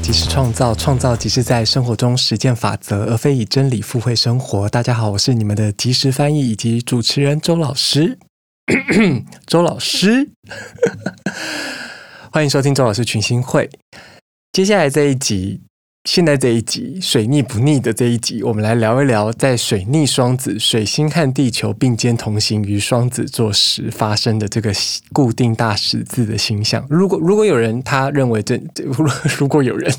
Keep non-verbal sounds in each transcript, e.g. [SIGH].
即是创造，创造即是在生活中实践法则，而非以真理附会生活。大家好，我是你们的即时翻译以及主持人周老师。[CLEARS THROAT] 周老师，[LAUGHS] 欢迎收听周老师群星会。接下来这一集。现在这一集水逆不逆的这一集，我们来聊一聊在水逆双子、水星和地球并肩同行于双子座时发生的这个固定大十字的星象。如果如果有人他认为这，[LAUGHS] 如果有人，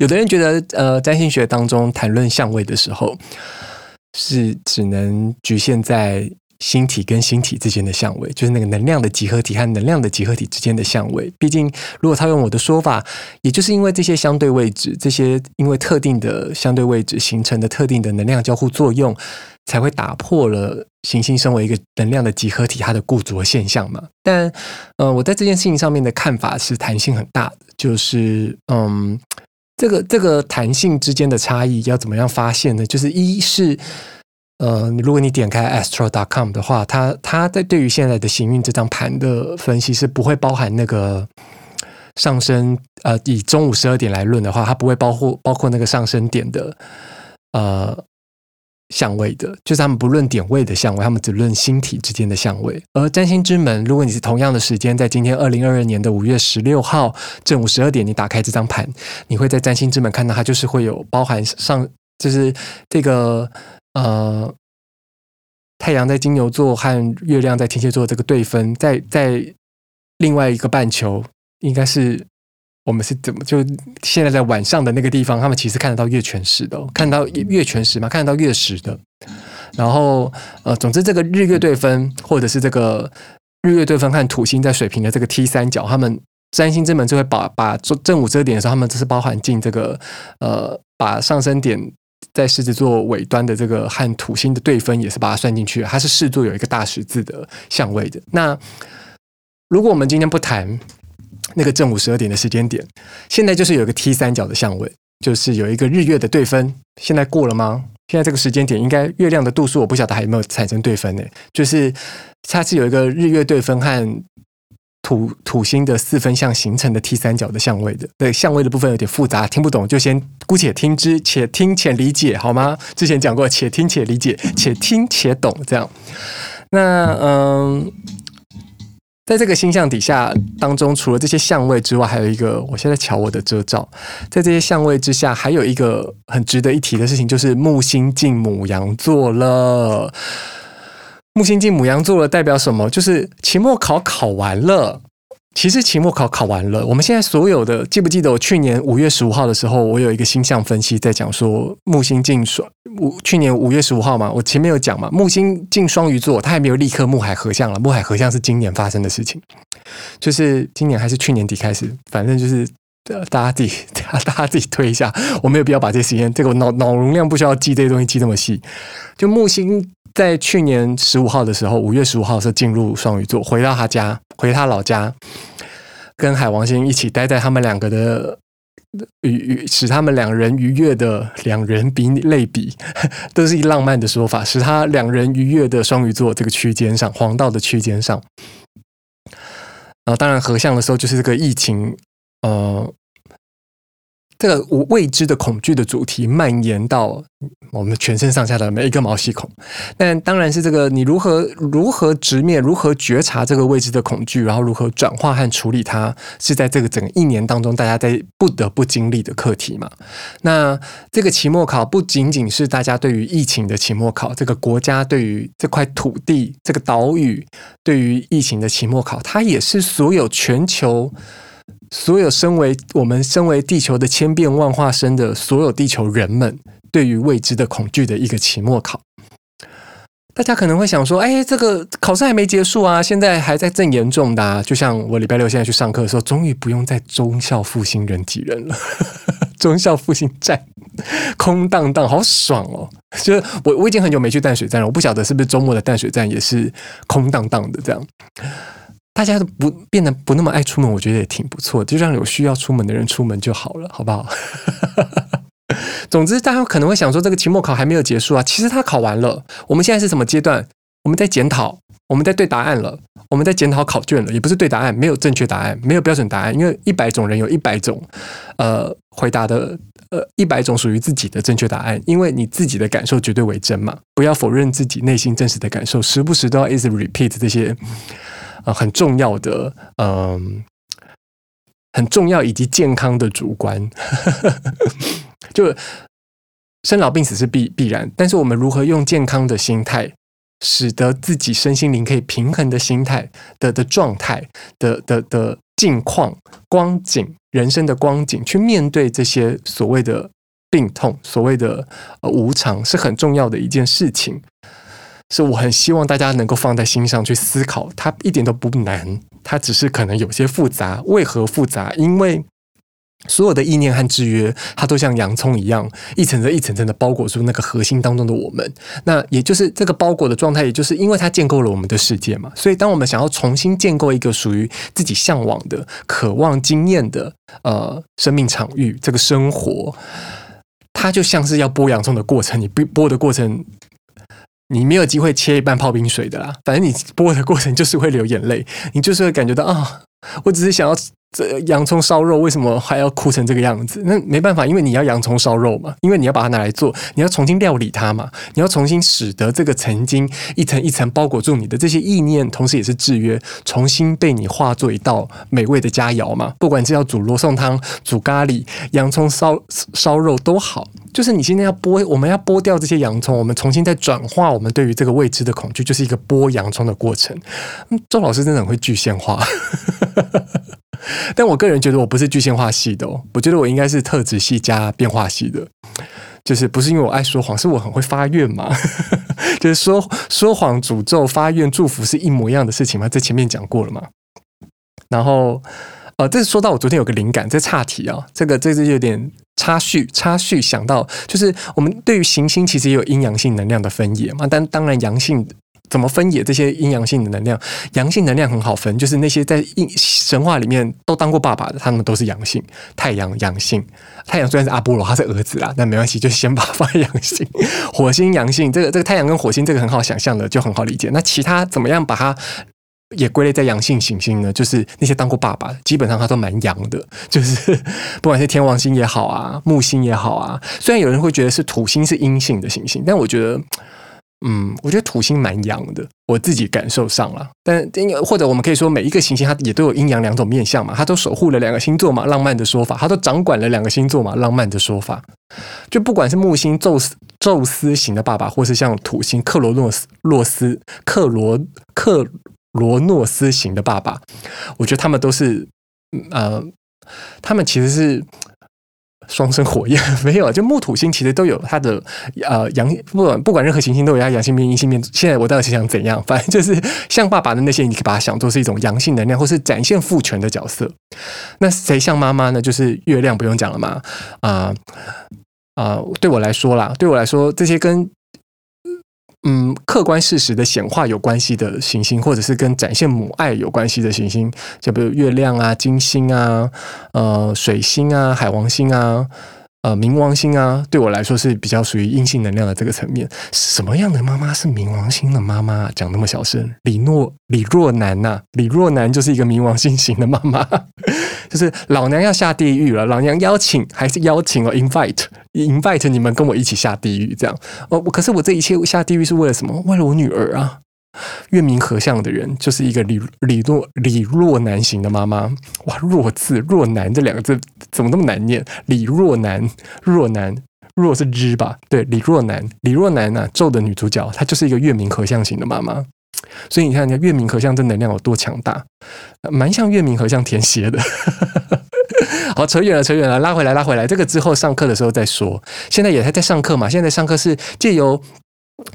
有的人觉得呃，占星学当中谈论相位的时候是只能局限在。星体跟星体之间的相位，就是那个能量的集合体和能量的集合体之间的相位。毕竟，如果套用我的说法，也就是因为这些相对位置，这些因为特定的相对位置形成的特定的能量交互作用，才会打破了行星身为一个能量的集合体它的固着现象嘛。但，呃，我在这件事情上面的看法是弹性很大的，就是，嗯，这个这个弹性之间的差异要怎么样发现呢？就是一是。呃，如果你点开 astro.com 的话，它它在对于现在的行运这张盘的分析是不会包含那个上升。呃，以中午十二点来论的话，它不会包括包括那个上升点的呃相位的，就是他们不论点位的相位，他们只论星体之间的相位。而占星之门，如果你是同样的时间，在今天二零二二年的五月十六号正午十二点，你打开这张盘，你会在占星之门看到它就是会有包含上，就是这个。呃，太阳在金牛座和月亮在天蝎座这个对分，在在另外一个半球，应该是我们是怎么就现在在晚上的那个地方，他们其实看得到月全食的，看到月全食嘛，看得到月食的。然后呃，总之这个日月对分，或者是这个日月对分和土星在水平的这个 T 三角，他们占星之门就会把把正午这点的时候，他们只是包含进这个呃，把上升点。在狮子座尾端的这个和土星的对分也是把它算进去，它是视作有一个大十字的相位的。那如果我们今天不谈那个正午十二点的时间点，现在就是有一个 T 三角的相位，就是有一个日月的对分。现在过了吗？现在这个时间点应该月亮的度数我不晓得还有没有产生对分呢？就是它是有一个日月对分和。土土星的四分相形成的 T 三角的相位的，对，相位的部分有点复杂，听不懂就先姑且听之，且听且理解好吗？之前讲过，且听且理解，且听且懂这样。那嗯，在这个星象底下当中，除了这些相位之外，还有一个，我现在瞧我的遮罩，在这些相位之下，还有一个很值得一提的事情，就是木星进母羊座了。木星进母羊座了，代表什么？就是期末考考完了。其实期末考考完了，我们现在所有的，记不记得我去年五月十五号的时候，我有一个星象分析在讲说木星进双五，去年五月十五号嘛，我前面有讲嘛，木星进双鱼座，它还没有立刻木海合相了。木海合相是今年发生的事情，就是今年还是去年底开始，反正就是大家自己 [LAUGHS] 大家自己推一下，我没有必要把这时间，这个脑脑容量不需要记这些东西记那么细，就木星。在去年十五号的时候，五月十五号的时候进入双鱼座，回到他家，回他老家，跟海王星一起待在他们两个的愉愉，使他们两人愉悦的两人比类比，[LAUGHS] 都是一浪漫的说法，使他两人愉悦的双鱼座这个区间上，黄道的区间上。然后当然合相的时候，就是这个疫情，呃。这个未知的恐惧的主题蔓延到我们全身上下的每一个毛细孔，但当然是这个你如何如何直面、如何觉察这个未知的恐惧，然后如何转化和处理它，是在这个整个一年当中大家在不得不经历的课题嘛。那这个期末考不仅仅是大家对于疫情的期末考，这个国家对于这块土地、这个岛屿对于疫情的期末考，它也是所有全球。所有身为我们身为地球的千变万化身的所有地球人们，对于未知的恐惧的一个期末考，大家可能会想说：“哎，这个考试还没结束啊，现在还在正严重的。”就像我礼拜六现在去上课的时候，终于不用再忠孝复兴人挤人了，[LAUGHS] 忠孝复兴站空荡荡，好爽哦！就是我我已经很久没去淡水站了，我不晓得是不是周末的淡水站也是空荡荡的这样。大家都不变得不那么爱出门，我觉得也挺不错，就让有需要出门的人出门就好了，好不好？[LAUGHS] 总之，大家可能会想说，这个期末考还没有结束啊。其实他考完了，我们现在是什么阶段？我们在检讨，我们在对答案了，我们在检讨考卷了，也不是对答案，没有正确答案，没有标准答案，因为一百种人有一百种呃回答的呃一百种属于自己的正确答案，因为你自己的感受绝对为真嘛，不要否认自己内心真实的感受，时不时都要一直 repeat 这些呃很重要的嗯、很重要以及健康的主观，[LAUGHS] 就生老病死是必必然，但是我们如何用健康的心态，使得自己身心灵可以平衡的心态的的状态的的的境况光景。人生的光景，去面对这些所谓的病痛，所谓的无常，是很重要的一件事情。是我很希望大家能够放在心上去思考，它一点都不难，它只是可能有些复杂。为何复杂？因为。所有的意念和制约，它都像洋葱一样，一层层、一层层的包裹住那个核心当中的我们。那也就是这个包裹的状态，也就是因为它建构了我们的世界嘛。所以，当我们想要重新建构一个属于自己向往的、渴望经验的呃生命场域，这个生活，它就像是要剥洋葱的过程。你剥剥的过程，你没有机会切一半泡冰水的啦。反正你剥的过程就是会流眼泪，你就是会感觉到啊，我只是想要。这洋葱烧肉为什么还要哭成这个样子？那没办法，因为你要洋葱烧肉嘛，因为你要把它拿来做，你要重新料理它嘛，你要重新使得这个曾经一层一层包裹住你的这些意念，同时也是制约，重新被你化作一道美味的佳肴嘛。不管是要煮罗宋汤、煮咖喱、洋葱烧烧肉都好，就是你现在要剥，我们要剥掉这些洋葱，我们重新再转化我们对于这个未知的恐惧，就是一个剥洋葱的过程。[LAUGHS] 周老师真的很会具象化。[LAUGHS] 但我个人觉得我不是具象化系的哦，我觉得我应该是特质系加变化系的，就是不是因为我爱说谎，是我很会发愿嘛，[LAUGHS] 就是说说谎、诅咒、发愿、祝福是一模一样的事情嘛，在前面讲过了嘛。然后呃，这是说到我昨天有个灵感，这岔题啊，这个这是有点插叙，插叙想到就是我们对于行星其实也有阴阳性能量的分野嘛，但当然阳性。怎么分野这些阴阳性的能量？阳性能量很好分，就是那些在神话里面都当过爸爸的，他们都是阳性。太阳阳性，太阳虽然是阿波罗，他是儿子啦，但没关系，就先把它 [LAUGHS] 放阳性。火星阳性，这个这个太阳跟火星这个很好想象的，就很好理解。那其他怎么样把它也归类在阳性行星呢？就是那些当过爸爸，基本上他都蛮阳的，[LAUGHS] 就是不管是天王星也好啊，木星也好啊。虽然有人会觉得是土星是阴性的行星，但我觉得。嗯，我觉得土星蛮阳的，我自己感受上了。但或者我们可以说，每一个行星它也都有阴阳两种面相嘛，它都守护了两个星座嘛，浪漫的说法，它都掌管了两个星座嘛，浪漫的说法。就不管是木星宙斯宙斯型的爸爸，或是像土星克罗诺斯洛斯克罗克罗诺斯型的爸爸，我觉得他们都是呃，他们其实是。双生火焰没有，就木土星其实都有它的呃阳，不管不管任何行星都有它阳性面、阴性面。现在我到底是想怎样？反正就是像爸爸的那些，你可以把它想作是一种阳性能量，或是展现父权的角色。那谁像妈妈呢？就是月亮，不用讲了嘛。啊、啊、对我来说啦，对我来说，这些跟。嗯，客观事实的显化有关系的行星，或者是跟展现母爱有关系的行星，就比如月亮啊、金星啊、呃、水星啊、海王星啊。呃，冥王星啊，对我来说是比较属于阴性能量的这个层面。什么样的妈妈是冥王星的妈妈？讲那么小声，李诺李若男呐、李若男就是一个冥王星型的妈妈，就是老娘要下地狱了，老娘邀请还是邀请哦，invite invite 你们跟我一起下地狱，这样哦。可是我这一切下地狱是为了什么？为了我女儿啊。月明合相的人就是一个李李若李若男型的妈妈，哇，若字若男这两个字怎么那么难念？李若男若男若是日吧？对，李若男李若男呐、啊，咒的女主角，她就是一个月明合相型的妈妈。所以你看，你看月冥合相这能量有多强大，蛮像月冥合相天蝎的。[LAUGHS] 好，扯远了，扯远了，拉回来，拉回来。这个之后上课的时候再说。现在也还在上课嘛？现在上课是借由。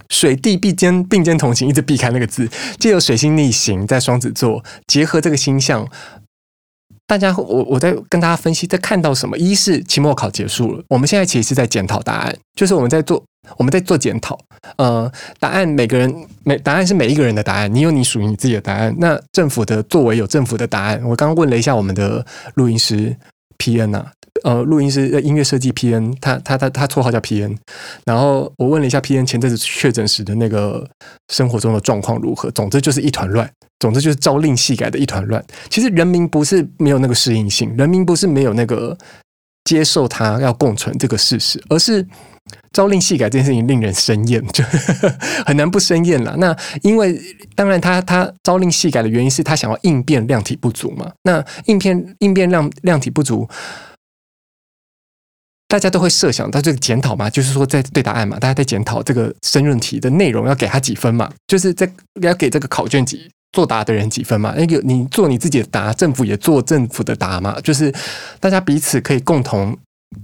水地并肩并肩同行，一直避开那个字。借由水星逆行在双子座，结合这个星象，大家我我在跟大家分析，在看到什么？一是期末考结束了，我们现在其实是在检讨答案，就是我们在做我们在做检讨。呃，答案每个人每答案是每一个人的答案，你有你属于你自己的答案。那政府的作为有政府的答案。我刚刚问了一下我们的录音师 PN 啊。呃，录音师、音乐设计 PN，他他他他绰号叫 PN。然后我问了一下 PN 前阵子确诊时的那个生活中的状况如何。总之就是一团乱，总之就是朝令夕改的一团乱。其实人民不是没有那个适应性，人民不是没有那个接受他要共存这个事实，而是朝令夕改这件事情令人生厌，[LAUGHS] 就很难不生厌了。那因为当然他他朝令夕改的原因是他想要应变量体不足嘛。那应变应变量量体不足。大家都会设想到这个检讨嘛，就是说在对答案嘛，大家在检讨这个申论题的内容要给他几分嘛，就是在要给这个考卷几作答的人几分嘛。那个你做你自己的答，政府也做政府的答嘛，就是大家彼此可以共同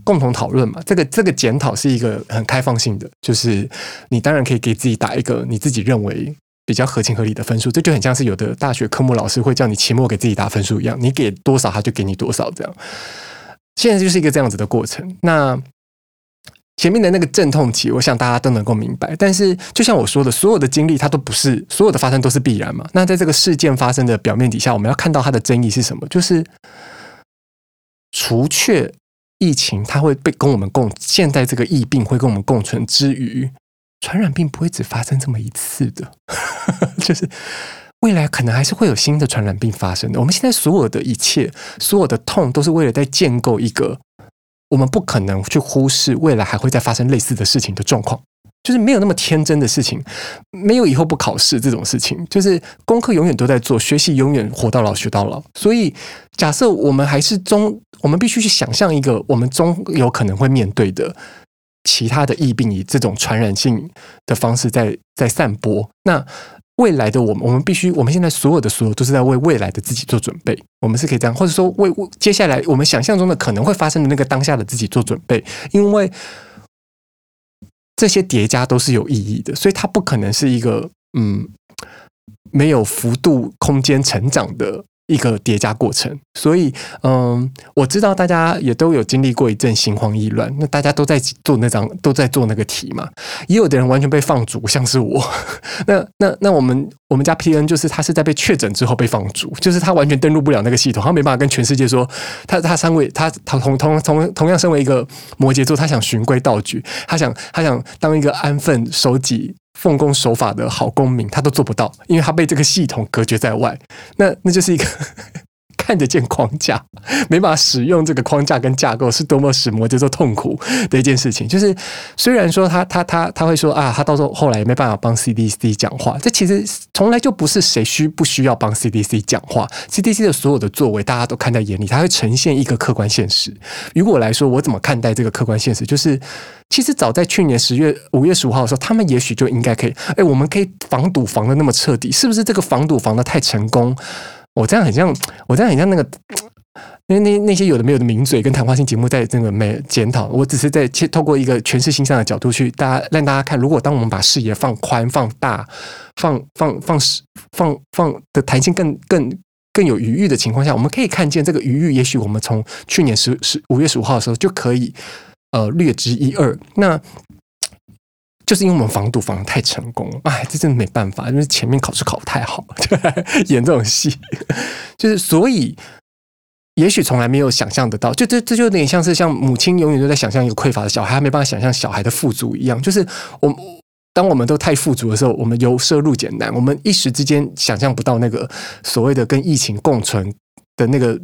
共同讨论嘛。这个这个检讨是一个很开放性的，就是你当然可以给自己打一个你自己认为比较合情合理的分数，这就很像是有的大学科目老师会叫你期末给自己打分数一样，你给多少他就给你多少这样。现在就是一个这样子的过程。那前面的那个阵痛期，我想大家都能够明白。但是，就像我说的，所有的经历它都不是所有的发生都是必然嘛。那在这个事件发生的表面底下，我们要看到它的争议是什么？就是除却疫情，它会被跟我们共，现在这个疫病会跟我们共存之余，传染病不会只发生这么一次的，[LAUGHS] 就是。未来可能还是会有新的传染病发生的。我们现在所有的一切，所有的痛，都是为了在建构一个我们不可能去忽视未来还会再发生类似的事情的状况。就是没有那么天真的事情，没有以后不考试这种事情。就是功课永远都在做，学习永远活到老学到老。所以，假设我们还是中，我们必须去想象一个我们终有可能会面对的其他的疫病，以这种传染性的方式在在散播。那未来的我们，我们必须，我们现在所有的所有都是在为未来的自己做准备。我们是可以这样，或者说为接下来我们想象中的可能会发生的那个当下的自己做准备，因为这些叠加都是有意义的，所以它不可能是一个嗯没有幅度空间成长的。一个叠加过程，所以嗯，我知道大家也都有经历过一阵心慌意乱，那大家都在做那张，都在做那个题嘛。也有的人完全被放逐，像是我。[LAUGHS] 那那那我们我们家 PN 就是他是在被确诊之后被放逐，就是他完全登录不了那个系统，他没办法跟全世界说，他他身为他他同同同同样身为一个摩羯座，他想循规蹈矩，他想他想当一个安分守己。奉公守法的好公民，他都做不到，因为他被这个系统隔绝在外。那那就是一个。看得见框架，没办法使用这个框架跟架构，是多么使摩羯座痛苦的一件事情。就是虽然说他他他他会说啊，他到时候后来也没办法帮 CDC 讲话，这其实从来就不是谁需不需要帮 CDC 讲话。CDC 的所有的作为，大家都看在眼里，它会呈现一个客观现实。于我来说，我怎么看待这个客观现实？就是其实早在去年十月五月十五号的时候，他们也许就应该可以，哎，我们可以防堵防得那么彻底，是不是这个防堵防得太成功？我这样很像，我这样很像那个，那那那些有的没有的名嘴跟谈话性节目在这个没检讨，我只是在透过一个诠释星象的角度去大家让大家看，如果当我们把视野放宽、放大、放放放放放的弹性更更更有余裕的情况下，我们可以看见这个余裕，也许我们从去年十十五月十五号的时候就可以呃略知一二。那。就是因为我们防堵防得太成功，哎，这真的没办法，因为前面考试考得太好，[LAUGHS] 就演这种戏，[LAUGHS] 就是所以，也许从来没有想象得到，就这这就有点像是像母亲永远都在想象一个匮乏的小孩，他没办法想象小孩的富足一样，就是我当我们都太富足的时候，我们由奢入俭难，我们一时之间想象不到那个所谓的跟疫情共存的那个。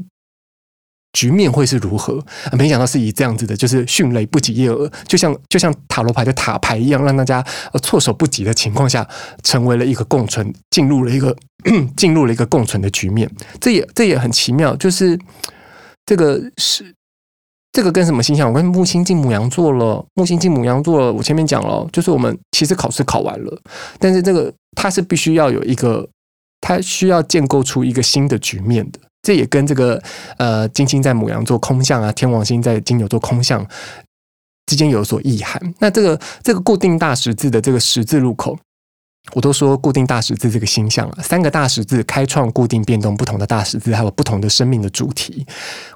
局面会是如何？没想到是以这样子的，就是迅雷不及掩耳，就像就像塔罗牌的塔牌一样，让大家措手不及的情况下，成为了一个共存，进入了一个 [CLEARS THROAT] 进入了一个共存的局面。这也这也很奇妙，就是这个是这个跟什么形象？我跟木星进母羊座了，木星进母羊座了。我前面讲了，就是我们其实考试考完了，但是这个它是必须要有一个，它需要建构出一个新的局面的。这也跟这个呃金星在母羊座空相啊，天王星在金牛座空相之间有所意涵。那这个这个固定大十字的这个十字路口，我都说固定大十字这个星象了，三个大十字开创固定变动不同的大十字，还有不同的生命的主题。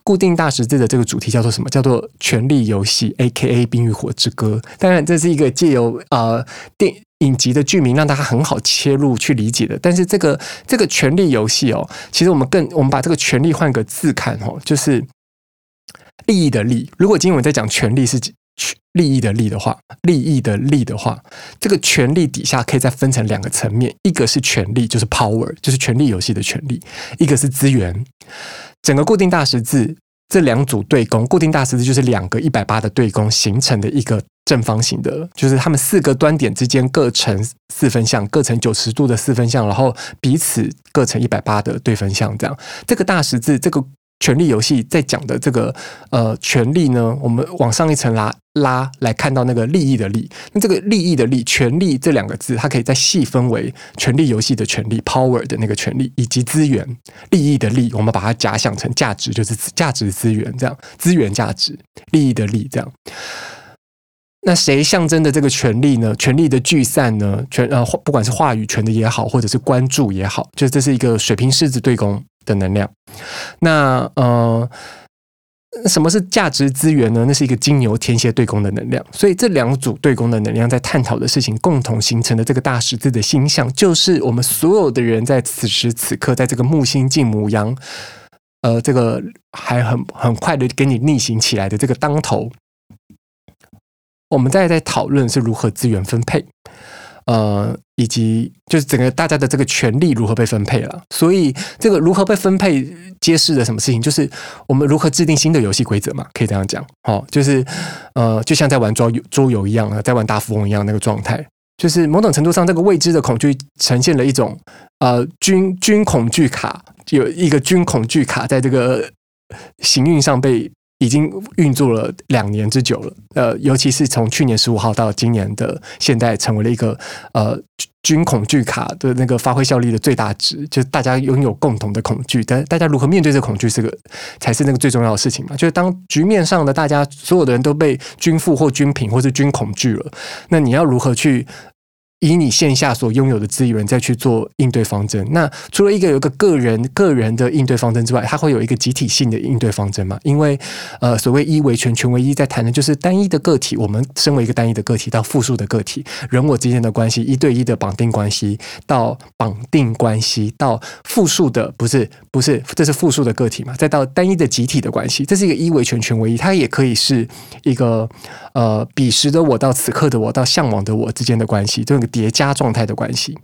固定大十字的这个主题叫做什么？叫做权力游戏，A.K.A. 冰与火之歌。当然，这是一个借由呃电。影集的剧名让大家很好切入去理解的，但是这个这个权力游戏哦，其实我们更我们把这个权力换个字看哦，就是利益的利。如果今天我们在讲权力是利益的利的话，利益的利的话，这个权力底下可以再分成两个层面，一个是权力，就是 power，就是权力游戏的权力；一个是资源。整个固定大十字这两组对宫，固定大十字就是两个一百八的对宫形成的一个正方形的，就是它们四个端点之间各成四分相，各成九十度的四分相，然后彼此各成一百八的对分相，这样这个大十字这个。权力游戏在讲的这个呃权力呢，我们往上一层拉拉来看到那个利益的利，那这个利益的利，权力这两个字，它可以再细分为权力游戏的权力 power 的那个权力，以及资源利益的利，我们把它假想成价值，就是价值资源这样，资源价值利益的利这样。那谁象征的这个权力呢？权力的聚散呢？权呃，不管是话语权的也好，或者是关注也好，就这是一个水瓶狮子对宫的能量。那呃，什么是价值资源呢？那是一个金牛天蝎对宫的能量。所以这两组对宫的能量在探讨的事情，共同形成的这个大十字的星象，就是我们所有的人在此时此刻，在这个木星进母羊，呃，这个还很很快的给你逆行起来的这个当头。我们在在讨论是如何资源分配，呃，以及就是整个大家的这个权利如何被分配了。所以这个如何被分配，揭示了什么事情？就是我们如何制定新的游戏规则嘛，可以这样讲。哦，就是呃，就像在玩桌游桌游一样啊，在玩大富翁一样那个状态。就是某种程度上，这个未知的恐惧呈现了一种呃军军恐惧卡，有一个军恐惧卡在这个行运上被。已经运作了两年之久了，呃，尤其是从去年十五号到今年的现在，成为了一个呃军恐惧卡的那个发挥效力的最大值，就是大家拥有共同的恐惧，但大家如何面对这恐惧，是个才是那个最重要的事情嘛。就是当局面上的大家所有的人都被军富或军贫或是军恐惧了，那你要如何去？以你线下所拥有的资源再去做应对方针。那除了一个有一个个人个人的应对方针之外，它会有一个集体性的应对方针嘛？因为呃，所谓一为全，全为一，在谈的就是单一的个体。我们身为一个单一的个体，到复数的个体，人我之间的关系，一对一的绑定关系，到绑定关系，到复数的不是不是，这是复数的个体嘛？再到单一的集体的关系，这是一个一为全，全为一。它也可以是一个呃，彼时的我到此刻的我到向往的我之间的关系，这个。叠加状态的关系，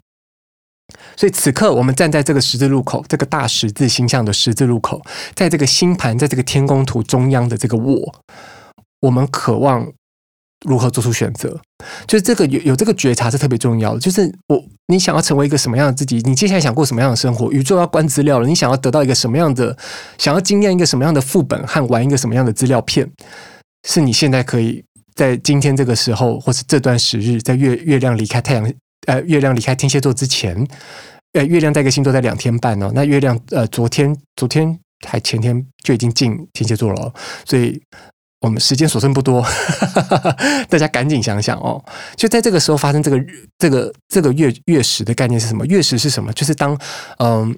所以此刻我们站在这个十字路口，这个大十字星象的十字路口，在这个星盘，在这个天宫图中央的这个我，我们渴望如何做出选择？就是这个有有这个觉察是特别重要的。就是我，你想要成为一个什么样的自己？你接下来想过什么样的生活？宇宙要关资料了，你想要得到一个什么样的？想要经验一个什么样的副本和玩一个什么样的资料片？是你现在可以。在今天这个时候，或是这段时日，在月月亮离开太阳，呃，月亮离开天蝎座之前，呃，月亮在一个星座在两天半哦。那月亮呃，昨天昨天还前天就已经进天蝎座了，所以我们时间所剩不多，[LAUGHS] 大家赶紧想想哦。就在这个时候发生这个这个这个月月食的概念是什么？月食是什么？就是当嗯、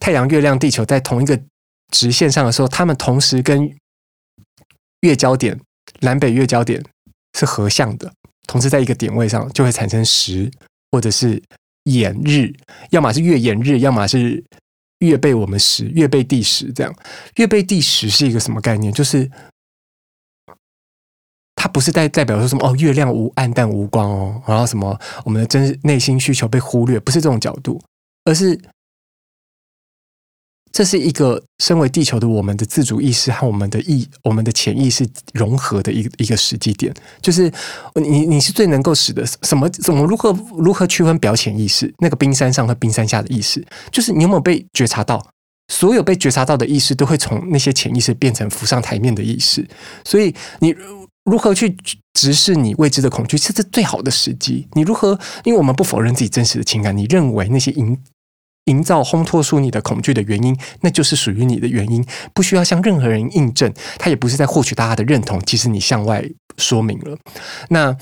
太阳、月亮、地球在同一个直线上的时候，它们同时跟月焦点。南北月交点是合相的，同时在一个点位上就会产生时，或者是掩日，要么是月掩日，要么是月背我们时，月背地时。这样月背地时是一个什么概念？就是它不是代代表说什么哦，月亮无暗淡无光哦，然后什么我们的真内心需求被忽略，不是这种角度，而是。这是一个身为地球的我们的自主意识和我们的意、我们的潜意识融合的一个一个时机点，就是你你是最能够使得什么？怎么如何如何区分表潜意识那个冰山上和冰山下的意识？就是你有没有被觉察到？所有被觉察到的意识都会从那些潜意识变成浮上台面的意识，所以你如何去直视你未知的恐惧，这是最好的时机。你如何？因为我们不否认自己真实的情感，你认为那些影。营造烘托出你的恐惧的原因，那就是属于你的原因，不需要向任何人印证，他也不是在获取大家的认同。其实你向外说明了，那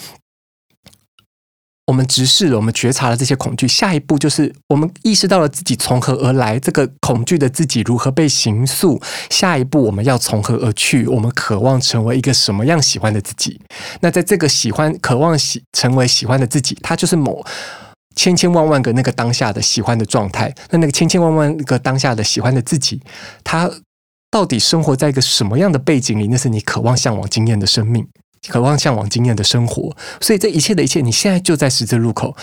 我们直视了，我们觉察了这些恐惧，下一步就是我们意识到了自己从何而来，这个恐惧的自己如何被形塑。下一步我们要从何而去？我们渴望成为一个什么样喜欢的自己？那在这个喜欢、渴望喜成为喜欢的自己，它就是某。千千万万个那个当下的喜欢的状态，那那个千千万万个当下的喜欢的自己，他到底生活在一个什么样的背景里？那是你渴望向往经验的生命，渴望向往经验的生活。所以这一切的一切，你现在就在十字路口。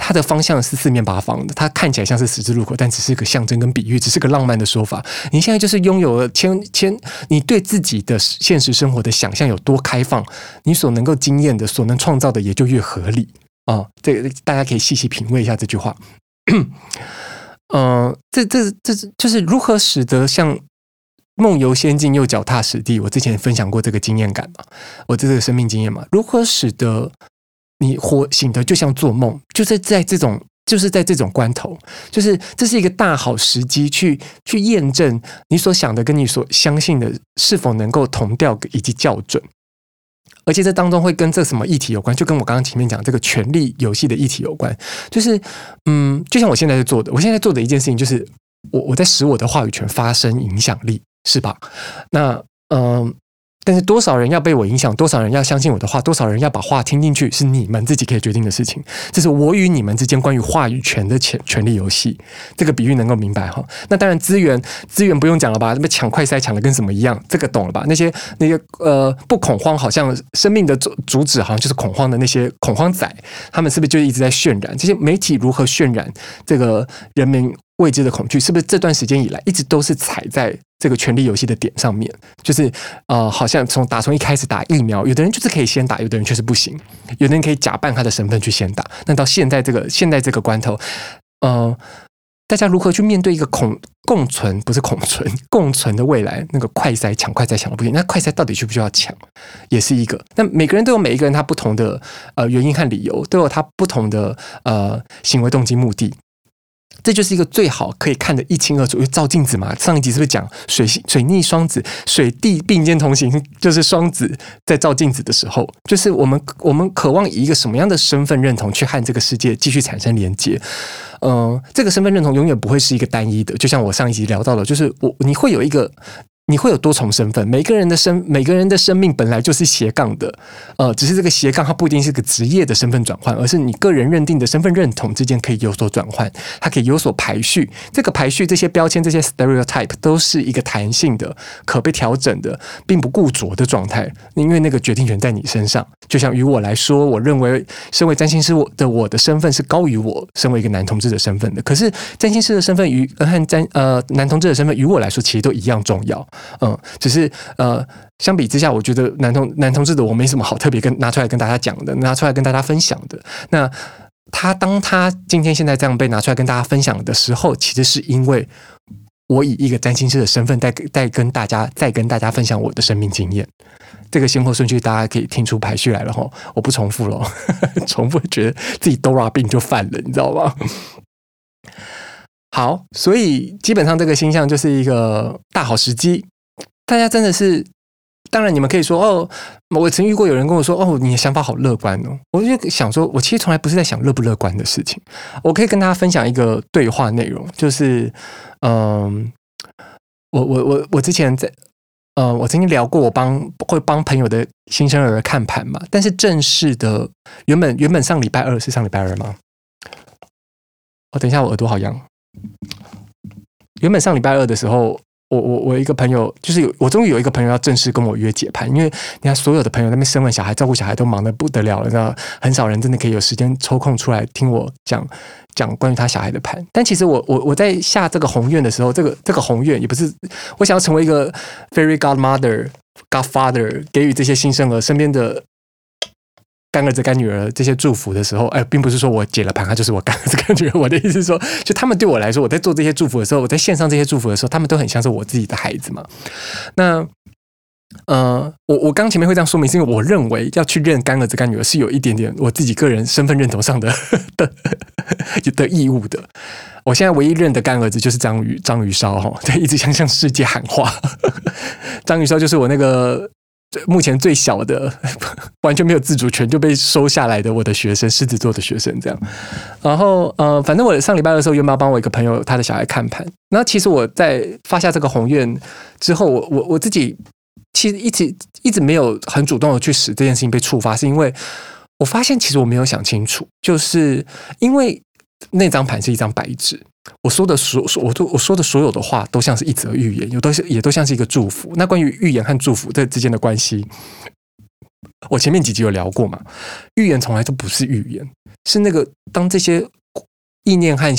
它的方向是四面八方的，它看起来像是十字路口，但只是个象征跟比喻，只是个浪漫的说法。你现在就是拥有了千千，你对自己的现实生活的想象有多开放，你所能够经验的、所能创造的也就越合理啊！这个大家可以细细品味一下这句话。嗯、[COUGHS] 呃，这这这就是如何使得像梦游仙境又脚踏实地。我之前分享过这个经验感嘛，我这个生命经验嘛，如何使得你活醒的就像做梦，就是在这种，就是在这种关头，就是这是一个大好时机去去验证你所想的跟你所相信的是否能够同调以及校准，而且这当中会跟这什么议题有关，就跟我刚刚前面讲这个权力游戏的议题有关，就是嗯，就像我现在在做的，我现在做的一件事情就是我我在使我的话语权发生影响力，是吧？那嗯。但是多少人要被我影响，多少人要相信我的话，多少人要把话听进去，是你们自己可以决定的事情。这是我与你们之间关于话语权的权权力游戏。这个比喻能够明白哈？那当然资源资源不用讲了吧？那么抢快塞抢的跟什么一样？这个懂了吧？那些那些呃不恐慌，好像生命的主主旨好像就是恐慌的那些恐慌仔，他们是不是就一直在渲染？这些媒体如何渲染这个人民未知的恐惧？是不是这段时间以来一直都是踩在？这个权力游戏的点上面，就是呃，好像从打从一开始打疫苗，有的人就是可以先打，有的人却是不行，有的人可以假扮他的身份去先打。那到现在这个现在这个关头，呃，大家如何去面对一个恐共存不是恐存共存的未来？那个快筛抢快筛抢的不行，那快筛到底需不需要抢，也是一个。那每个人都有每一个人他不同的呃原因和理由，都有他不同的呃行为动机目的。这就是一个最好可以看得一清二楚，因为照镜子嘛。上一集是不是讲水水逆双子，水地并肩同行，就是双子在照镜子的时候，就是我们我们渴望以一个什么样的身份认同去和这个世界继续产生连接。嗯、这个身份认同永远不会是一个单一的，就像我上一集聊到的，就是我你会有一个。你会有多重身份，每个人的生每个人的生命本来就是斜杠的，呃，只是这个斜杠它不一定是个职业的身份转换，而是你个人认定的身份认同之间可以有所转换，它可以有所排序。这个排序，这些标签，这些 stereotype 都是一个弹性的、可被调整的，并不固着的状态。因为那个决定权在你身上。就像于我来说，我认为身为占星师我的我的身份是高于我身为一个男同志的身份的。可是占星师的身份与和占呃男同志的身份于我来说，其实都一样重要。嗯，只是呃，相比之下，我觉得男同男同志的我没什么好特别跟拿出来跟大家讲的，拿出来跟大家分享的。那他当他今天现在这样被拿出来跟大家分享的时候，其实是因为我以一个占星师的身份在在跟大家在跟大家分享我的生命经验。这个先后顺序大家可以听出排序来了哈，我不重复了，[LAUGHS] 重复觉得自己 Dora 病就犯了，你知道吗？好，所以基本上这个星象就是一个大好时机。大家真的是，当然你们可以说哦，我曾遇过有人跟我说哦，你的想法好乐观哦。我就想说，我其实从来不是在想乐不乐观的事情。我可以跟大家分享一个对话内容，就是嗯，我我我我之前在呃，我曾经聊过，我帮会帮朋友的新生儿看盘嘛。但是正式的，原本原本上礼拜二是上礼拜二吗？哦，等一下，我耳朵好痒。原本上礼拜二的时候。我我我一个朋友，就是有我终于有一个朋友要正式跟我约解盘，因为你看所有的朋友那边生完小孩、照顾小孩都忙得不得了了，那，很少人真的可以有时间抽空出来听我讲讲关于他小孩的盘。但其实我我我在下这个宏愿的时候，这个这个宏愿也不是我想要成为一个 fairy godmother godfather，给予这些新生儿身边的。干儿子、干女儿这些祝福的时候，哎，并不是说我解了盘，他就是我干儿子、干女儿。[LAUGHS] 我的意思是说，就他们对我来说，我在做这些祝福的时候，我在献上这些祝福的时候，他们都很像是我自己的孩子嘛。那，呃，我我刚前面会这样说明，是因为我认为要去认干儿子、干女儿是有一点点我自己个人身份认同上的的的义务的。我现在唯一认的干儿子就是张宇张宇烧哈，他一直想向世界喊话。[LAUGHS] 张宇烧就是我那个。目前最小的，[LAUGHS] 完全没有自主权就被收下来的我的学生，狮子座的学生这样。然后呃，反正我上礼拜的时候，原本要帮我一个朋友他的小孩看盘。那其实我在发下这个宏愿之后，我我我自己其实一直一直没有很主动的去使这件事情被触发，是因为我发现其实我没有想清楚，就是因为那张盘是一张白纸。我说的所说，我都我说的所有的话，都像是一则预言，有都是也都像是一个祝福。那关于预言和祝福这之间的关系，我前面几集有聊过嘛，预言从来都不是预言，是那个当这些意念和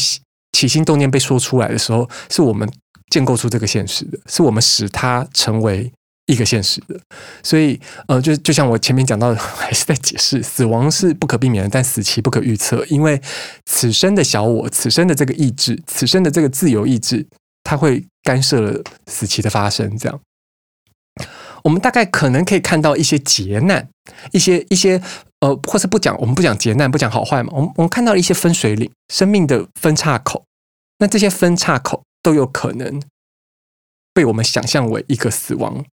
起心动念被说出来的时候，是我们建构出这个现实的，是我们使它成为一个现实的。所以，呃，就就像我前面讲到的，还是在解释，死亡是不可避免的，但死期不可预测，因为此生的小我，此生的这个意志，此生的这个自由意志，它会干涉了死期的发生，这样。我们大概可能可以看到一些劫难，一些一些呃，或是不讲，我们不讲劫难，不讲好坏嘛。我们我们看到了一些分水岭，生命的分岔口。那这些分岔口都有可能被我们想象为一个死亡，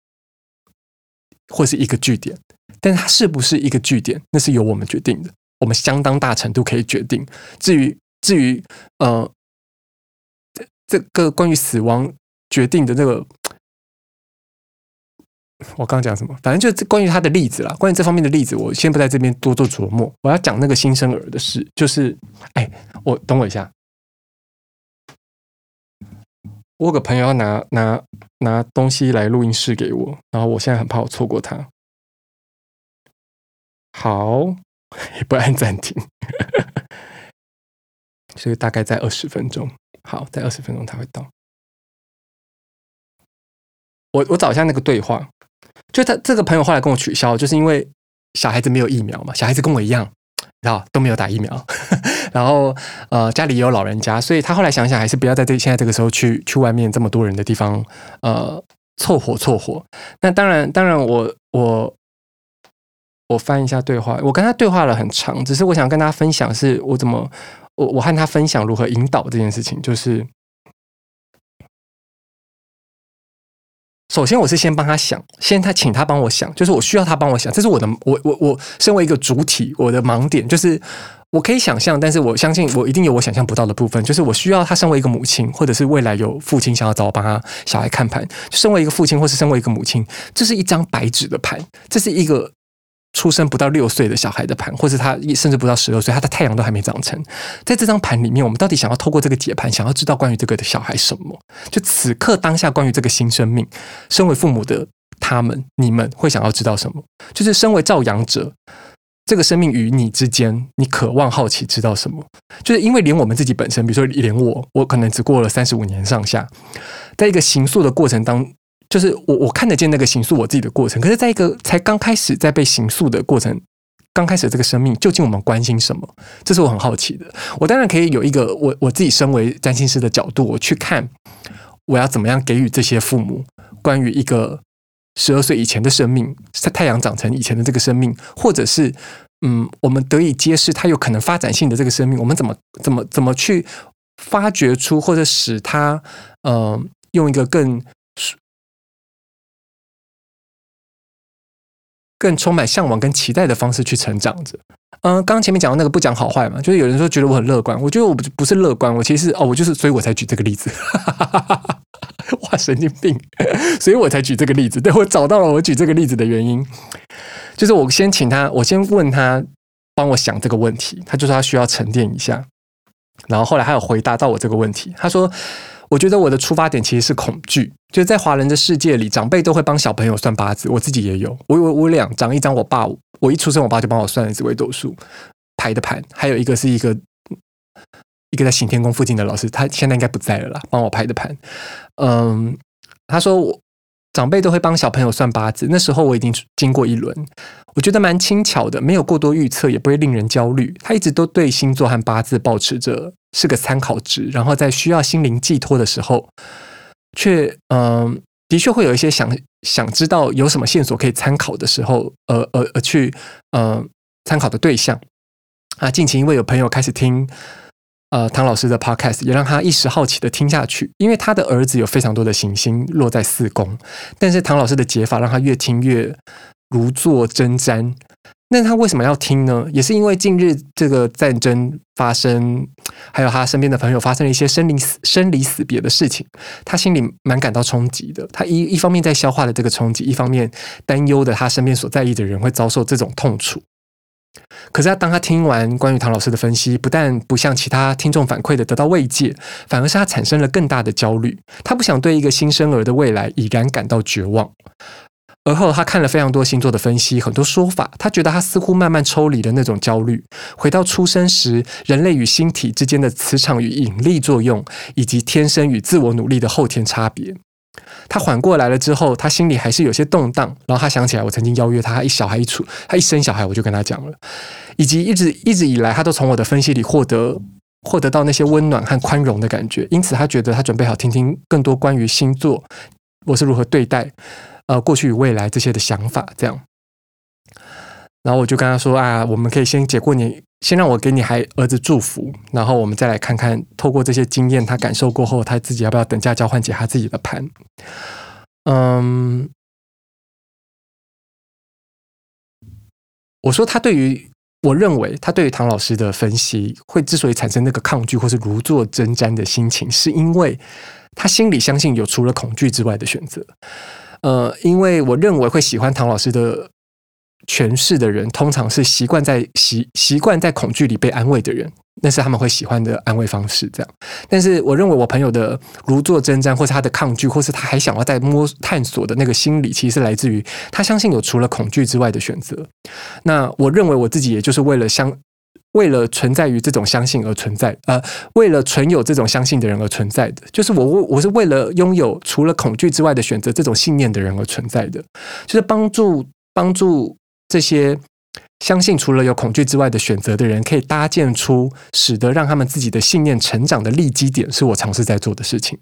或是一个据点。但它是不是一个据点，那是由我们决定的。我们相当大程度可以决定。至于至于呃，这个关于死亡决定的这个。我刚刚讲什么？反正就是关于他的例子啦。关于这方面的例子，我先不在这边多做琢磨。我要讲那个新生儿的事，就是，哎，我等我一下。我有个朋友要拿拿拿东西来录音室给我，然后我现在很怕我错过他。好，也 [LAUGHS] 不按暂停，[LAUGHS] 所以大概在二十分钟。好，在二十分钟他会到。我我找一下那个对话。就他这个朋友后来跟我取消，就是因为小孩子没有疫苗嘛，小孩子跟我一样，然后都没有打疫苗，然后呃家里也有老人家，所以他后来想想还是不要在这现在这个时候去去外面这么多人的地方呃凑合凑合。那当然当然我我我翻一下对话，我跟他对话了很长，只是我想跟他分享是我怎么我我和他分享如何引导这件事情，就是。首先，我是先帮他想，先他请他帮我想，就是我需要他帮我想，这是我的，我我我身为一个主体，我的盲点就是我可以想象，但是我相信我一定有我想象不到的部分，就是我需要他身为一个母亲，或者是未来有父亲想要找我帮他小孩看盘，就身为一个父亲，或是身为一个母亲，这是一张白纸的盘，这是一个。出生不到六岁的小孩的盘，或者他甚至不到十二岁，他的太阳都还没长成。在这张盘里面，我们到底想要透过这个解盘，想要知道关于这个的小孩什么？就此刻当下，关于这个新生命，身为父母的他们，你们会想要知道什么？就是身为照养者，这个生命与你之间，你渴望好奇知道什么？就是因为连我们自己本身，比如说连我，我可能只过了三十五年上下，在一个形塑的过程当。就是我我看得见那个形塑我自己的过程，可是在一个才刚开始在被形塑的过程，刚开始这个生命，究竟我们关心什么？这是我很好奇的。我当然可以有一个我我自己身为占星师的角度，我去看我要怎么样给予这些父母关于一个十二岁以前的生命，在太阳长成以前的这个生命，或者是嗯，我们得以揭示它有可能发展性的这个生命，我们怎么怎么怎么去发掘出或者使它嗯、用一个更。更充满向往跟期待的方式去成长着。嗯，刚前面讲到那个不讲好坏嘛，就是有人说觉得我很乐观，我觉得我不不是乐观，我其实哦，我就是，所以我才举这个例子。[LAUGHS] 哇，神经病！[LAUGHS] 所以我才举这个例子。对，我找到了我举这个例子的原因，就是我先请他，我先问他帮我想这个问题，他就说他需要沉淀一下，然后后来还有回答到我这个问题，他说。我觉得我的出发点其实是恐惧，就是在华人的世界里，长辈都会帮小朋友算八字，我自己也有，我我我两张，一张我爸，我一出生我爸就帮我算了紫微斗数排的盘，还有一个是一个一个在行天宫附近的老师，他现在应该不在了啦，帮我排的盘。嗯，他说我长辈都会帮小朋友算八字，那时候我已经经过一轮，我觉得蛮轻巧的，没有过多预测，也不会令人焦虑。他一直都对星座和八字保持着。是个参考值，然后在需要心灵寄托的时候，却嗯、的确会有一些想想知道有什么线索可以参考的时候，呃呃呃，去呃参考的对象啊。近期因为有朋友开始听呃唐老师的 podcast，也让他一时好奇的听下去。因为他的儿子有非常多的行星落在四宫，但是唐老师的解法让他越听越如坐针毡。那他为什么要听呢？也是因为近日这个战争发生，还有他身边的朋友发生了一些生离死、生离死别的事情，他心里蛮感到冲击的。他一一方面在消化的这个冲击，一方面担忧的他身边所在意的人会遭受这种痛楚。可是他当他听完关于唐老师的分析，不但不像其他听众反馈的得到慰藉，反而是他产生了更大的焦虑。他不想对一个新生儿的未来已然感到绝望。而后他看了非常多星座的分析，很多说法，他觉得他似乎慢慢抽离了那种焦虑，回到出生时人类与星体之间的磁场与引力作用，以及天生与自我努力的后天差别。他缓过来了之后，他心里还是有些动荡。然后他想起来，我曾经邀约他，他一小孩一出，他一生小孩，我就跟他讲了，以及一直一直以来，他都从我的分析里获得获得到那些温暖和宽容的感觉。因此，他觉得他准备好听听更多关于星座，我是如何对待。呃，过去与未来这些的想法，这样，然后我就跟他说啊，我们可以先结过年，先让我给你孩儿子祝福，然后我们再来看看，透过这些经验，他感受过后，他自己要不要等价交换解他自己的盘？嗯，我说他对于，我认为他对于唐老师的分析，会之所以产生那个抗拒或是如坐针毡的心情，是因为他心里相信有除了恐惧之外的选择。呃，因为我认为会喜欢唐老师的诠释的人，通常是习惯在习习惯在恐惧里被安慰的人，那是他们会喜欢的安慰方式。这样，但是我认为我朋友的如坐针毡，或是他的抗拒，或是他还想要再摸探索的那个心理，其实是来自于他相信有除了恐惧之外的选择。那我认为我自己也就是为了相。为了存在于这种相信而存在，呃，为了存有这种相信的人而存在的，就是我，我我是为了拥有除了恐惧之外的选择这种信念的人而存在的，就是帮助帮助这些相信除了有恐惧之外的选择的人，可以搭建出使得让他们自己的信念成长的立基点，是我尝试在做的事情。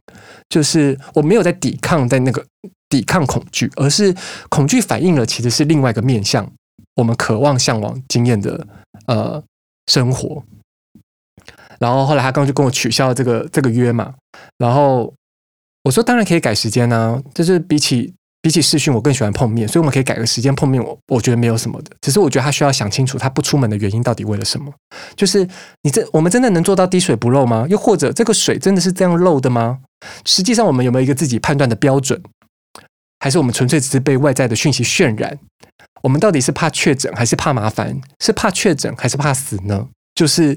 就是我没有在抵抗，在那个抵抗恐惧，而是恐惧反映了其实是另外一个面向，我们渴望向往经验的，呃。生活，然后后来他刚就跟我取消了这个这个约嘛，然后我说当然可以改时间、啊，就是比起比起视讯，我更喜欢碰面，所以我们可以改个时间碰面，我我觉得没有什么的，只是我觉得他需要想清楚他不出门的原因到底为了什么，就是你这我们真的能做到滴水不漏吗？又或者这个水真的是这样漏的吗？实际上我们有没有一个自己判断的标准？还是我们纯粹只是被外在的讯息渲染？我们到底是怕确诊还是怕麻烦？是怕确诊还是怕死呢？就是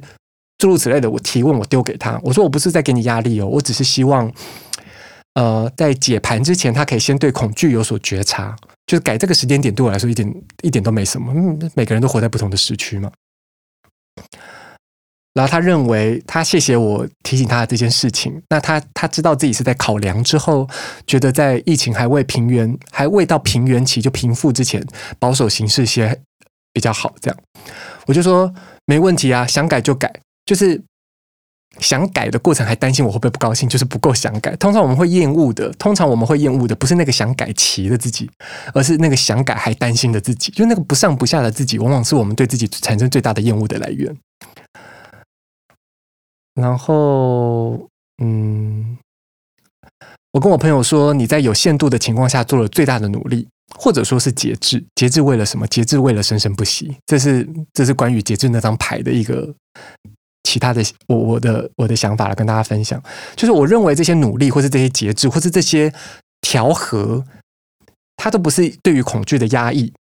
诸如此类的。我提问，我丢给他，我说我不是在给你压力哦，我只是希望，呃，在解盘之前，他可以先对恐惧有所觉察。就是改这个时间点对我来说一点一点都没什么。嗯，每个人都活在不同的时区嘛。然后他认为，他谢谢我提醒他的这件事情。那他他知道自己是在考量之后，觉得在疫情还未平原，还未到平原期就平复之前，保守行事些比较好。这样，我就说没问题啊，想改就改。就是想改的过程还担心我会不会不高兴，就是不够想改。通常我们会厌恶的，通常我们会厌恶的不是那个想改齐的自己，而是那个想改还担心的自己。就那个不上不下的自己，往往是我们对自己产生最大的厌恶的来源。然后，嗯，我跟我朋友说，你在有限度的情况下做了最大的努力，或者说是节制。节制为了什么？节制为了生生不息。这是这是关于节制那张牌的一个其他的我我的我的想法来跟大家分享。就是我认为这些努力，或是这些节制，或是这些调和，它都不是对于恐惧的压抑。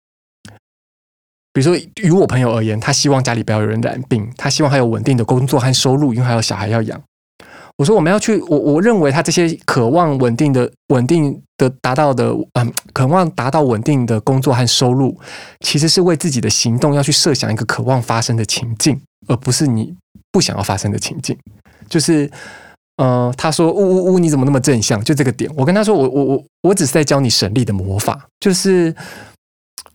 比如说，于我朋友而言，他希望家里不要有人染病，他希望还有稳定的工作和收入，因为还有小孩要养。我说，我们要去，我我认为他这些渴望稳定的、稳定的达到的，嗯，渴望达到稳定的工作和收入，其实是为自己的行动要去设想一个渴望发生的情境，而不是你不想要发生的情境。就是，呃，他说，呜呜呜，你怎么那么正向？就这个点，我跟他说，我我我我只是在教你省力的魔法，就是。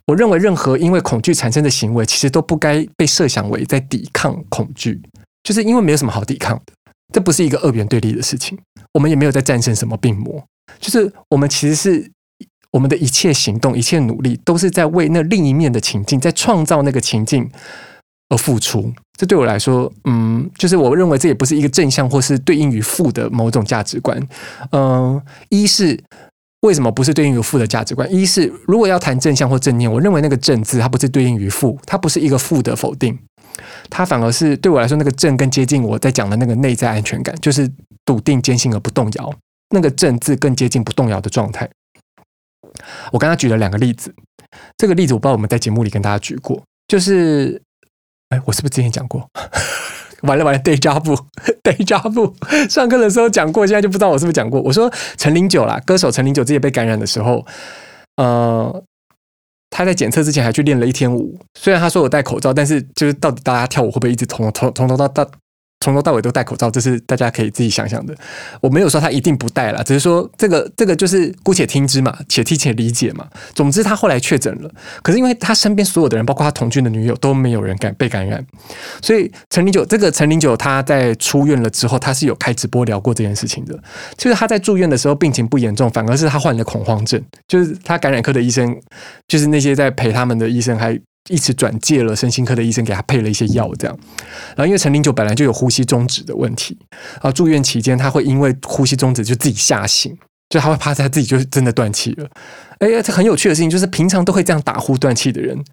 我认为任何因为恐惧产生的行为，其实都不该被设想为在抵抗恐惧，就是因为没有什么好抵抗的，这不是一个二元对立的事情。我们也没有在战胜什么病魔，就是我们其实是我们的一切行动、一切努力，都是在为那另一面的情境，在创造那个情境而付出。这对我来说，嗯，就是我认为这也不是一个正向或是对应于负的某种价值观。嗯，一是。为什么不是对应于负的价值观？一是如果要谈正向或正念，我认为那个正字它不是对应于负，它不是一个负的否定，它反而是对我来说那个正更接近我在讲的那个内在安全感，就是笃定、坚信而不动摇。那个正字更接近不动摇的状态。我刚刚举了两个例子，这个例子我不知道我们在节目里跟大家举过，就是，哎，我是不是之前讲过？[LAUGHS] 完了完了，Dayjob Dayjob，上课的时候讲过，现在就不知道我是不是讲过。我说陈零九啦，歌手陈零九自己被感染的时候，呃，他在检测之前还去练了一天舞。虽然他说我戴口罩，但是就是到底大家跳舞会不会一直从从从头到到从头到尾都戴口罩？这是大家可以自己想想的。我没有说他一定不戴啦，只是说这个这个就是姑且听之嘛，且听且理解嘛。总之他后来确诊了，可是因为他身边所有的人，包括他同居的女友都没有人敢被感染，所以陈林九这个陈林九他在出院了之后，他是有开直播聊过这件事情的。就是他在住院的时候病情不严重，反而是他患了恐慌症，就是他感染科的医生，就是那些在陪他们的医生还。一直转介了身心科的医生给他配了一些药，这样。然后因为陈零九本来就有呼吸中止的问题，然后住院期间他会因为呼吸中止就自己吓醒，就他会怕他自己就真的断气了。哎呀，这很有趣的事情就是，平常都会这样打呼断气的人，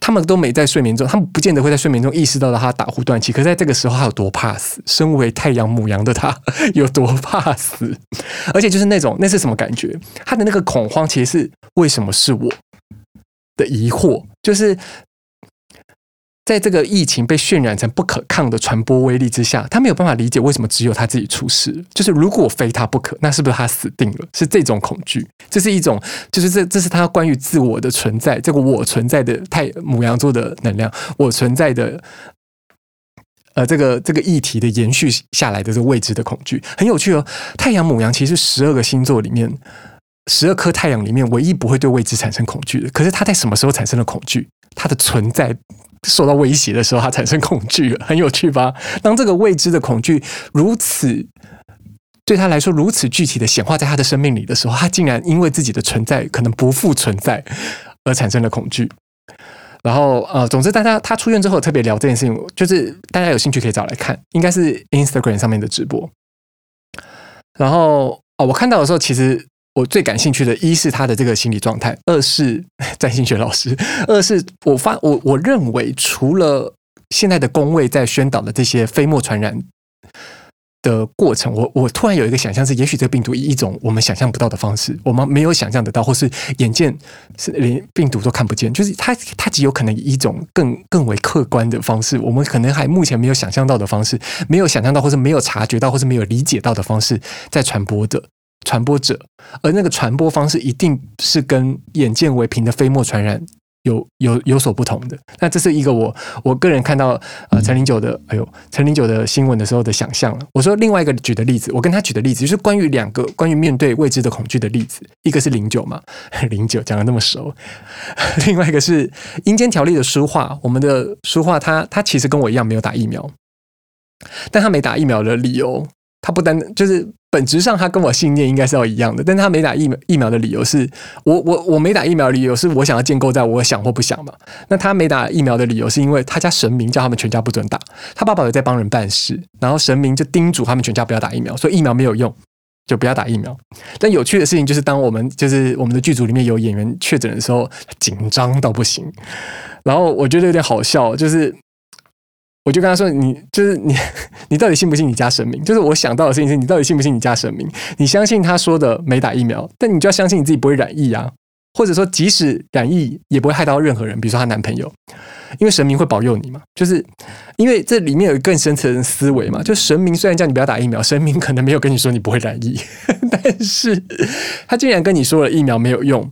他们都没在睡眠中，他们不见得会在睡眠中意识到他打呼断气。可在这个时候，他有多怕死？身为太阳母羊的他 [LAUGHS] 有多怕死？而且就是那种那是什么感觉？他的那个恐慌其实是为什么是我？的疑惑就是，在这个疫情被渲染成不可抗的传播威力之下，他没有办法理解为什么只有他自己出事。就是如果非他不可，那是不是他死定了？是这种恐惧，这是一种，就是这这是他关于自我的存在，这个我存在的太母羊座的能量，我存在的，呃，这个这个议题的延续下来的这个未知的恐惧，很有趣哦。太阳母羊其实十二个星座里面。十二颗太阳里面，唯一不会对未知产生恐惧的，可是他在什么时候产生了恐惧？他的存在受到威胁的时候，他产生恐惧了，很有趣吧？当这个未知的恐惧如此对他来说如此具体的显化在他的生命里的时候，他竟然因为自己的存在可能不复存在而产生了恐惧。然后呃，总之，大家他出院之后特别聊这件事情，就是大家有兴趣可以找来看，应该是 Instagram 上面的直播。然后哦，我看到的时候其实。我最感兴趣的，一是他的这个心理状态，二是 [LAUGHS] 占星学老师，二是我发我我认为，除了现在的公卫在宣导的这些飞沫传染的过程，我我突然有一个想象是，也许这个病毒以一种我们想象不到的方式，我们没有想象得到，或是眼见是连病毒都看不见，就是它它极有可能以一种更更为客观的方式，我们可能还目前没有想象到的方式，没有想象到，或是没有察觉到，或是没有理解到的方式在传播的。传播者，而那个传播方式一定是跟眼见为凭的飞沫传染有有有所不同的。那这是一个我我个人看到呃陈零九的哎呦陈零九的新闻的时候的想象了。我说另外一个举的例子，我跟他举的例子就是关于两个关于面对未知的恐惧的例子，一个是零九嘛，[LAUGHS] 零九讲的那么熟，[LAUGHS] 另外一个是阴间条例的书画，我们的书画他他其实跟我一样没有打疫苗，但他没打疫苗的理由，他不单就是。本质上，他跟我信念应该是要一样的，但他没打疫苗疫苗的理由是我我我没打疫苗的理由是我想要建构在我想或不想嘛。那他没打疫苗的理由是因为他家神明叫他们全家不准打，他爸爸有在帮人办事，然后神明就叮嘱他们全家不要打疫苗，所以疫苗没有用，就不要打疫苗。但有趣的事情就是，当我们就是我们的剧组里面有演员确诊的时候，紧张到不行，然后我觉得有点好笑，就是。我就跟他说：“你就是你，[LAUGHS] 你到底信不信你家神明？就是我想到的事情是，你到底信不信你家神明？你相信他说的没打疫苗，但你就要相信你自己不会染疫啊，或者说即使染疫也不会害到任何人，比如说她男朋友，因为神明会保佑你嘛。就是因为这里面有更深层的思维嘛，就神明虽然叫你不要打疫苗，神明可能没有跟你说你不会染疫，[LAUGHS] 但是他竟然跟你说了疫苗没有用。”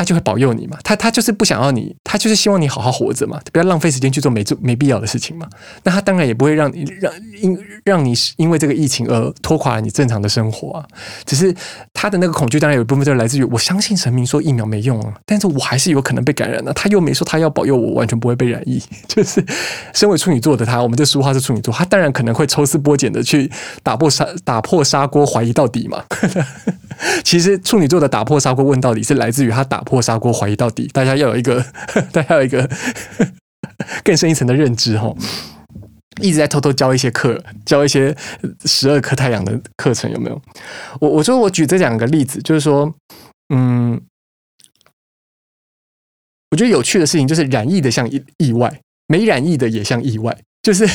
他就会保佑你嘛，他他就是不想要你，他就是希望你好好活着嘛，不要浪费时间去做没做没必要的事情嘛。那他当然也不会让你让因让你因为这个疫情而拖垮了你正常的生活啊。只是他的那个恐惧，当然有一部分就来自于我相信神明说疫苗没用啊，但是我还是有可能被感染的啊。他又没说他要保佑我完全不会被染疫，[LAUGHS] 就是身为处女座的他，我们这书话是处女座，他当然可能会抽丝剥茧的去打破砂打破砂锅怀疑到底嘛。[LAUGHS] 其实处女座的打破砂锅问到底是来自于他打破砂锅怀疑到底。大家要有一个，[LAUGHS] 大家有一个 [LAUGHS] 更深一层的认知哈。一直在偷偷教一些课，教一些十二颗太阳的课程，有没有？我我说我举这两个例子，就是说，嗯，我觉得有趣的事情就是染疫的像意意外，没染疫的也像意外，就是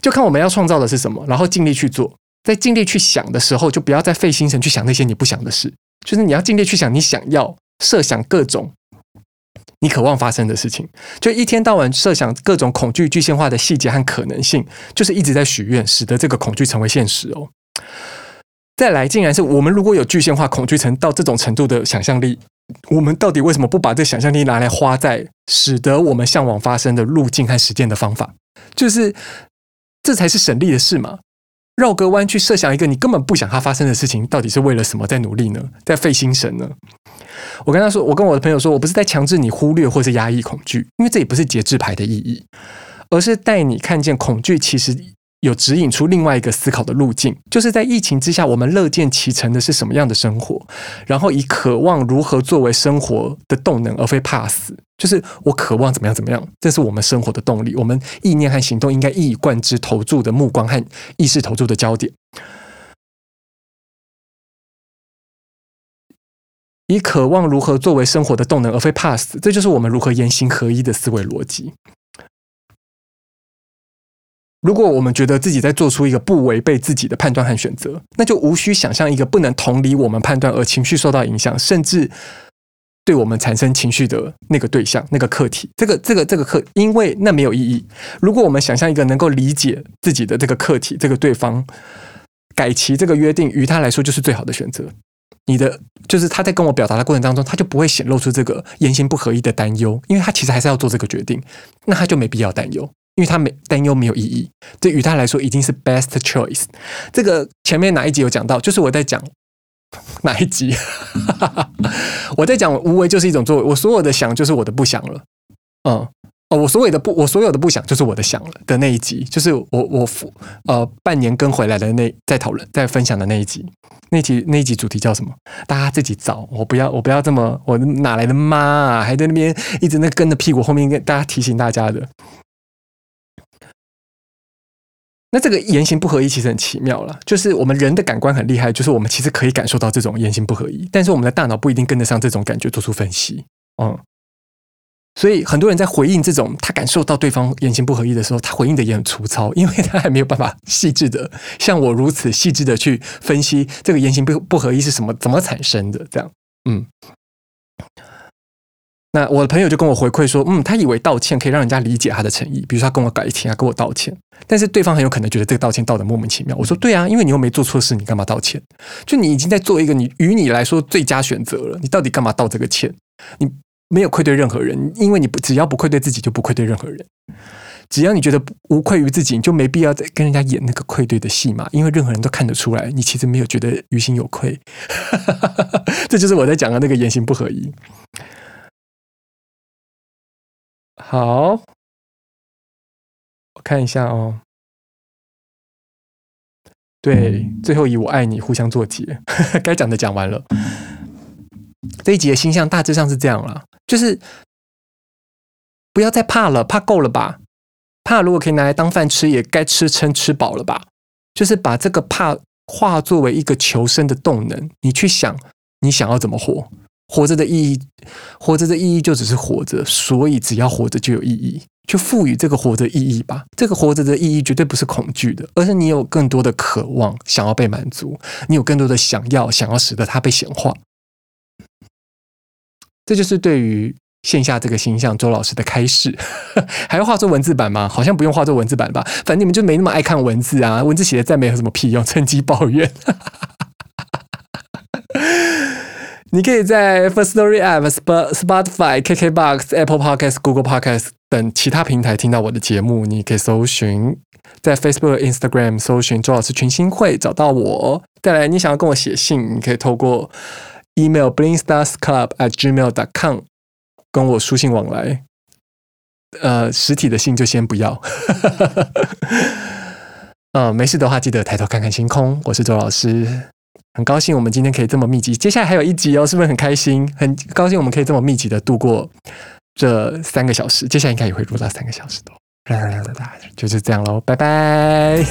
就看我们要创造的是什么，然后尽力去做。在尽力去想的时候，就不要再费心神去想那些你不想的事。就是你要尽力去想你想要设想各种你渴望发生的事情，就一天到晚设想各种恐惧具象化的细节和可能性，就是一直在许愿，使得这个恐惧成为现实哦。再来，竟然是我们如果有具现化恐惧层到这种程度的想象力，我们到底为什么不把这想象力拿来花在使得我们向往发生的路径和实践的方法？就是这才是省力的事嘛。绕个弯去设想一个你根本不想它发生的事情，到底是为了什么在努力呢？在费心神呢？我跟他说，我跟我的朋友说，我不是在强制你忽略或是压抑恐惧，因为这也不是节制牌的意义，而是带你看见恐惧其实有指引出另外一个思考的路径，就是在疫情之下，我们乐见其成的是什么样的生活，然后以渴望如何作为生活的动能，而非怕死。就是我渴望怎么样怎么样，这是我们生活的动力。我们意念和行动应该一以贯之，投注的目光和意识投注的焦点，以渴望如何作为生活的动能，而非怕死。这就是我们如何言行合一的思维逻辑。如果我们觉得自己在做出一个不违背自己的判断和选择，那就无需想象一个不能同理我们判断而情绪受到影响，甚至对我们产生情绪的那个对象、那个课题。这个、这个、这个课，因为那没有意义。如果我们想象一个能够理解自己的这个课题、这个对方，改其这个约定，于他来说就是最好的选择。你的就是他在跟我表达的过程当中，他就不会显露出这个言行不合一的担忧，因为他其实还是要做这个决定，那他就没必要担忧。因为他没担忧没有意义，对于他来说已经是 best choice。这个前面哪一集有讲到？就是我在讲 [LAUGHS] 哪一集？[LAUGHS] 我在讲无为就是一种作为，我所有的想就是我的不想了。嗯哦，我所有的不，我所有的不想就是我的想了的那一集，就是我我呃半年跟回来的那在讨论在分享的那一集。那集那一集主题叫什么？大家自己找，我不要我不要这么，我哪来的妈啊？还在那边一直那跟着屁股后面跟大家提醒大家的。那这个言行不合一其实很奇妙了，就是我们人的感官很厉害，就是我们其实可以感受到这种言行不合一，但是我们的大脑不一定跟得上这种感觉做出分析。嗯，所以很多人在回应这种他感受到对方言行不合一的时候，他回应的也很粗糙，因为他还没有办法 [LAUGHS] 细致的像我如此细致的去分析这个言行不不合一是什么怎么产生的。这样，嗯。那我的朋友就跟我回馈说，嗯，他以为道歉可以让人家理解他的诚意，比如说他跟我改天啊，跟我道歉，但是对方很有可能觉得这个道歉道的莫名其妙。我说对啊，因为你又没做错事，你干嘛道歉？就你已经在做一个你与你来说最佳选择了，你到底干嘛道这个歉？你没有愧对任何人，因为你不只要不愧对自己，就不愧对任何人。只要你觉得无愧于自己，你就没必要再跟人家演那个愧对的戏嘛，因为任何人都看得出来，你其实没有觉得于心有愧。[LAUGHS] 这就是我在讲的那个言行不合一。好，我看一下哦。对，最后以我爱你互相作结，[LAUGHS] 该讲的讲完了。这一集的星象大致上是这样了，就是不要再怕了，怕够了吧？怕如果可以拿来当饭吃，也该吃撑吃饱了吧？就是把这个怕化作为一个求生的动能，你去想，你想要怎么活？活着的意义，活着的意义就只是活着，所以只要活着就有意义，就赋予这个活着意义吧。这个活着的意义绝对不是恐惧的，而是你有更多的渴望想要被满足，你有更多的想要想要使得它被显化。这就是对于线下这个形象周老师的开示，[LAUGHS] 还要画作文字版吗？好像不用画作文字版吧，反正你们就没那么爱看文字啊，文字写的再没有什么屁用，趁机抱怨。你可以在 First Story App、Spotify、KKBox、Apple Podcasts、Google Podcasts 等其他平台听到我的节目。你可以搜寻在 Facebook、Instagram 搜寻周老师群星会找到我。再来，你想要跟我写信，你可以透过 email Blink Stars Club at gmail.com 跟我书信往来。呃，实体的信就先不要。嗯、呃，没事的话记得抬头看看星空。我是周老师。很高兴我们今天可以这么密集，接下来还有一集哦，是不是很开心？很高兴我们可以这么密集的度过这三个小时，接下来应该也会录到三个小时多。就是这样喽，拜拜。